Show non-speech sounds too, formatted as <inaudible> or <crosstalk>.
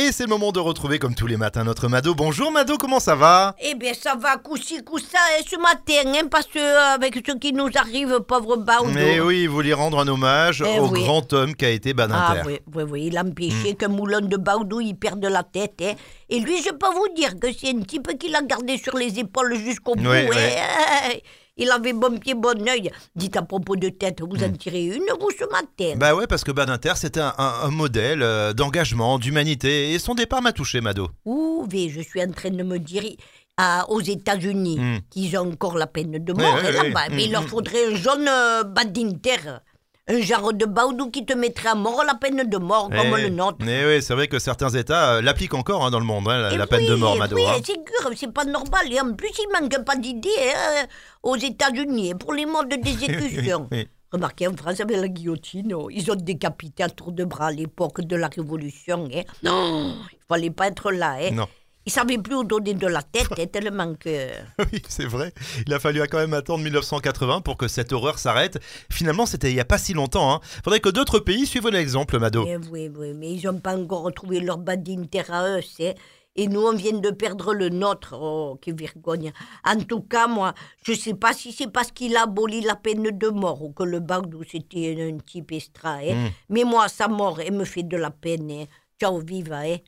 Et c'est le moment de retrouver comme tous les matins notre Mado. Bonjour Mado, comment ça va? Eh bien, ça va, coup-ci, coup-ça, et ce matin, hein, parce que euh, avec ce qui nous arrive, pauvre Baudo. Mais oui, vous lui rendre un hommage Eh au oui. grand homme qui a été Ah Badinter. oui, oui, oui, il a Hmm. empêché qu'un moulin de Baudou il perde la tête. hein. Et lui, je peux vous dire que c'est un type qui l'a gardé sur les épaules jusqu'au bout. Hein. ouais. Il avait bon pied, bon oeil. Dites à propos de tête, vous en tirez une, vous, ce matin Bah ouais, parce que Badinter, c'était un, un- un modèle euh, d'engagement, d'humanité, et son départ m'a touché, Mado. Ouh, mais je suis en train de me dire à- aux États-Unis Hmm. qu'ils ont encore la peine de mort oui, oui. là-bas. Mais il Hmm, leur hmm. faudrait un jaune euh, badinter. Un genre de baudou qui te mettrait à mort la peine de mort, comme Eh, le nôtre. Mais oui, c'est vrai que certains États euh, l'appliquent encore hein, dans le monde, hein, la, Et la peine de mort, Mado. Oui, hein. c'est sûr, c'est pas normal. Et en plus, il manque pas d'idées hein, aux États-Unis pour les modes d'exécution. <laughs> Oui. Remarquez, en France, avec la guillotine, oh, ils ont décapité à tour de bras à l'époque de la Révolution. Non, il fallait pas être là. Non. Ils savaient plus où donner de la tête, tellement que... <laughs> Oui, c'est vrai. Il a fallu quand même attendre 1980 pour que cette horreur s'arrête. Finalement, c'était il n'y a pas si longtemps. Hein. Faudrait que d'autres pays suivent l'exemple, Mado. Eh oui, oui, mais ils n'ont pas encore retrouvé leur badinter à eux, c'est... Et nous, on vient de perdre le nôtre. Oh, quelle vergogne. En tout cas, moi, je sais pas si c'est parce qu'il a aboli la peine de mort ou que le Bardou, c'était un type extra. hein. Mm. Mais moi, sa mort, elle me fait de la peine. hein. Ciao, viva, hein.